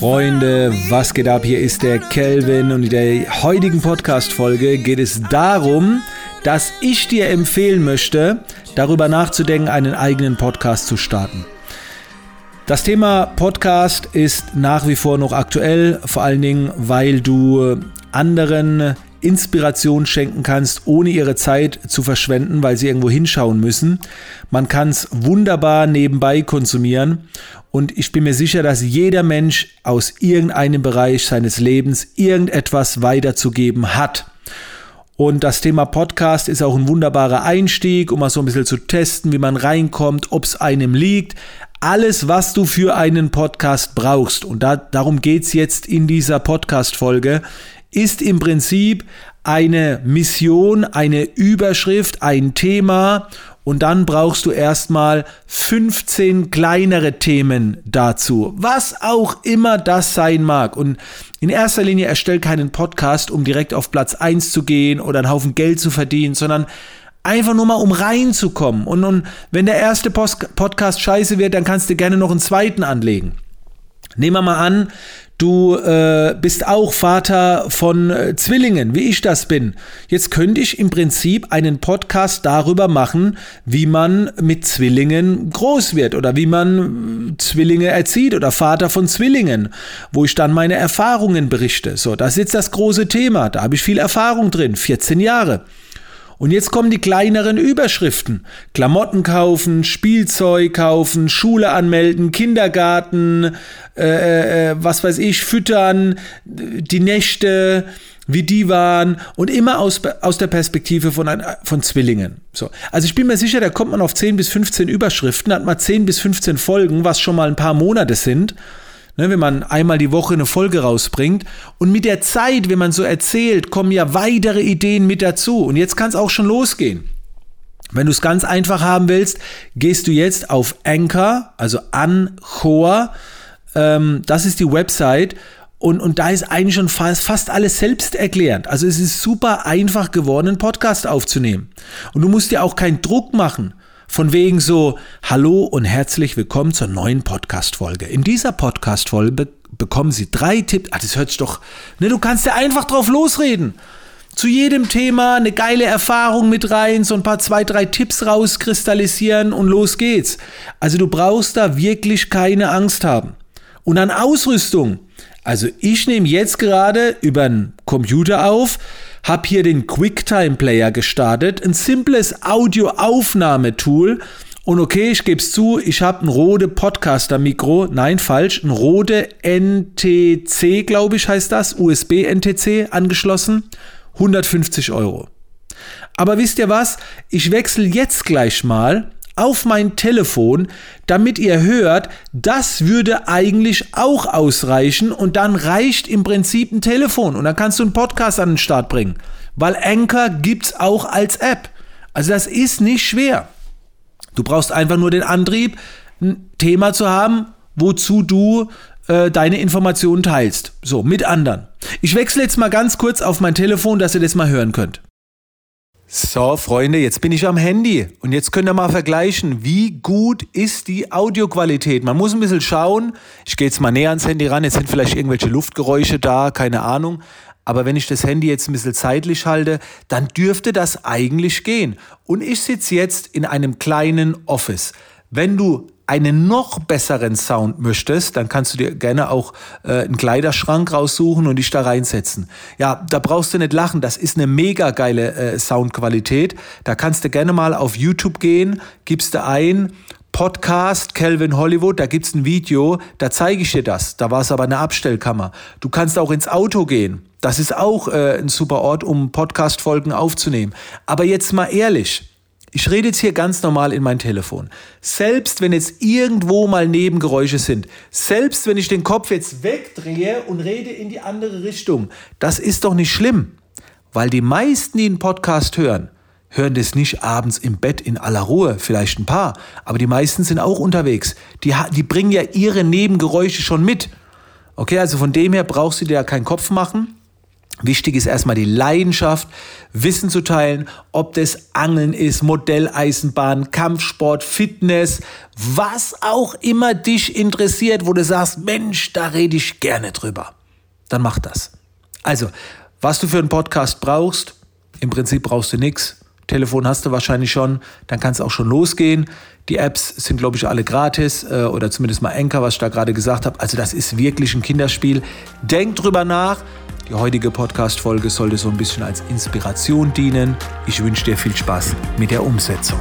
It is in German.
Freunde, was geht ab? Hier ist der Kelvin und in der heutigen Podcast-Folge geht es darum, dass ich dir empfehlen möchte, darüber nachzudenken, einen eigenen Podcast zu starten. Das Thema Podcast ist nach wie vor noch aktuell, vor allen Dingen, weil du anderen Inspiration schenken kannst, ohne ihre Zeit zu verschwenden, weil sie irgendwo hinschauen müssen. Man kann es wunderbar nebenbei konsumieren und ich bin mir sicher, dass jeder Mensch aus irgendeinem Bereich seines Lebens irgendetwas weiterzugeben hat. Und das Thema Podcast ist auch ein wunderbarer Einstieg, um mal so ein bisschen zu testen, wie man reinkommt, ob es einem liegt. Alles, was du für einen Podcast brauchst, und da, darum geht es jetzt in dieser Podcast-Folge, ist im Prinzip eine Mission, eine Überschrift, ein Thema und dann brauchst du erstmal 15 kleinere Themen dazu, was auch immer das sein mag. Und in erster Linie erstell keinen Podcast, um direkt auf Platz 1 zu gehen oder einen Haufen Geld zu verdienen, sondern einfach nur mal um reinzukommen. Und, und wenn der erste Post Podcast scheiße wird, dann kannst du gerne noch einen zweiten anlegen. Nehmen wir mal an, Du äh, bist auch Vater von äh, Zwillingen, wie ich das bin. Jetzt könnte ich im Prinzip einen Podcast darüber machen, wie man mit Zwillingen groß wird oder wie man äh, Zwillinge erzieht oder Vater von Zwillingen, wo ich dann meine Erfahrungen berichte. So, das ist jetzt das große Thema. Da habe ich viel Erfahrung drin, 14 Jahre. Und jetzt kommen die kleineren Überschriften. Klamotten kaufen, Spielzeug kaufen, Schule anmelden, Kindergarten, äh, äh, äh, was weiß ich, füttern, die Nächte, wie die waren und immer aus, aus der Perspektive von, ein, von Zwillingen. So. Also ich bin mir sicher, da kommt man auf 10 bis 15 Überschriften, hat man 10 bis 15 Folgen, was schon mal ein paar Monate sind ne, wenn man einmal die Woche eine Folge rausbringt. Und mit der Zeit, wenn man so erzählt, kommen ja weitere Ideen mit dazu. Und jetzt kann es auch schon losgehen. Wenn du es ganz einfach haben willst, gehst du jetzt auf Anchor, also Anchor. Ähm, das ist die Website. Und, und da ist eigentlich schon fast, fast alles selbsterklärend. Also es ist super einfach geworden, einen Podcast aufzunehmen. Und du musst dir auch keinen Druck machen. Von wegen so, hallo und herzlich willkommen zur neuen Podcast-Folge. In dieser Podcast-Folge bekommen Sie drei Tipps. Ah, das hört sich doch, ne, du kannst ja einfach drauf losreden. Zu jedem Thema eine geile Erfahrung mit rein, so ein paar zwei, drei Tipps rauskristallisieren und los geht's. Also du brauchst da wirklich keine Angst haben. Und an Ausrüstung. Also ich nehme jetzt gerade über einen Computer auf, habe hier den QuickTime Player gestartet, ein simples Audioaufnahmetool. Und okay, ich gebe es zu, ich habe ein Rode Podcaster Mikro, nein, falsch, ein Rode NTC, glaube ich, heißt das, USB NTC angeschlossen, 150 Euro. Aber wisst ihr was? Ich wechsle jetzt gleich mal auf mein Telefon, damit ihr hört, das würde eigentlich auch ausreichen und dann reicht im Prinzip ein Telefon und dann kannst du einen Podcast an den Start bringen, weil Anchor gibt's auch als App. Also das ist nicht schwer. Du brauchst einfach nur den Antrieb, ein Thema zu haben, wozu du äh, deine Informationen teilst. So, mit anderen. Ich wechsle jetzt mal ganz kurz auf mein Telefon, dass ihr das mal hören könnt. So, Freunde, jetzt bin ich am Handy und jetzt könnt ihr mal vergleichen, wie gut ist die Audioqualität. Man muss ein bisschen schauen. Ich gehe jetzt mal näher ans Handy ran. Jetzt sind vielleicht irgendwelche Luftgeräusche da, keine Ahnung. Aber wenn ich das Handy jetzt ein bisschen zeitlich halte, dann dürfte das eigentlich gehen. Und ich sitze jetzt in einem kleinen Office. Wenn du einen noch besseren Sound möchtest, dann kannst du dir gerne auch äh, einen Kleiderschrank raussuchen und dich da reinsetzen. Ja, da brauchst du nicht lachen, das ist eine mega geile äh, Soundqualität. Da kannst du gerne mal auf YouTube gehen, gibst du ein, Podcast Calvin Hollywood, da gibt es ein Video, da zeige ich dir das. Da war es aber eine Abstellkammer. Du kannst auch ins Auto gehen. Das ist auch äh, ein super Ort, um Podcast-Folgen aufzunehmen. Aber jetzt mal ehrlich, ich rede jetzt hier ganz normal in mein Telefon. Selbst wenn jetzt irgendwo mal Nebengeräusche sind, selbst wenn ich den Kopf jetzt wegdrehe und rede in die andere Richtung, das ist doch nicht schlimm. Weil die meisten, die einen Podcast hören, hören das nicht abends im Bett in aller Ruhe, vielleicht ein paar, aber die meisten sind auch unterwegs. Die, die bringen ja ihre Nebengeräusche schon mit. Okay, also von dem her brauchst du dir ja keinen Kopf machen. Wichtig ist erstmal die Leidenschaft, Wissen zu teilen, ob das Angeln ist, Modelleisenbahn, Kampfsport, Fitness, was auch immer dich interessiert, wo du sagst, Mensch, da rede ich gerne drüber. Dann mach das. Also, was du für einen Podcast brauchst, im Prinzip brauchst du nichts. Telefon hast du wahrscheinlich schon, dann kann es auch schon losgehen. Die Apps sind, glaube ich, alle gratis äh, oder zumindest mal Enker, was ich da gerade gesagt habe. Also das ist wirklich ein Kinderspiel. Denk drüber nach. Die heutige Podcast-Folge sollte so ein bisschen als Inspiration dienen. Ich wünsche dir viel Spaß mit der Umsetzung.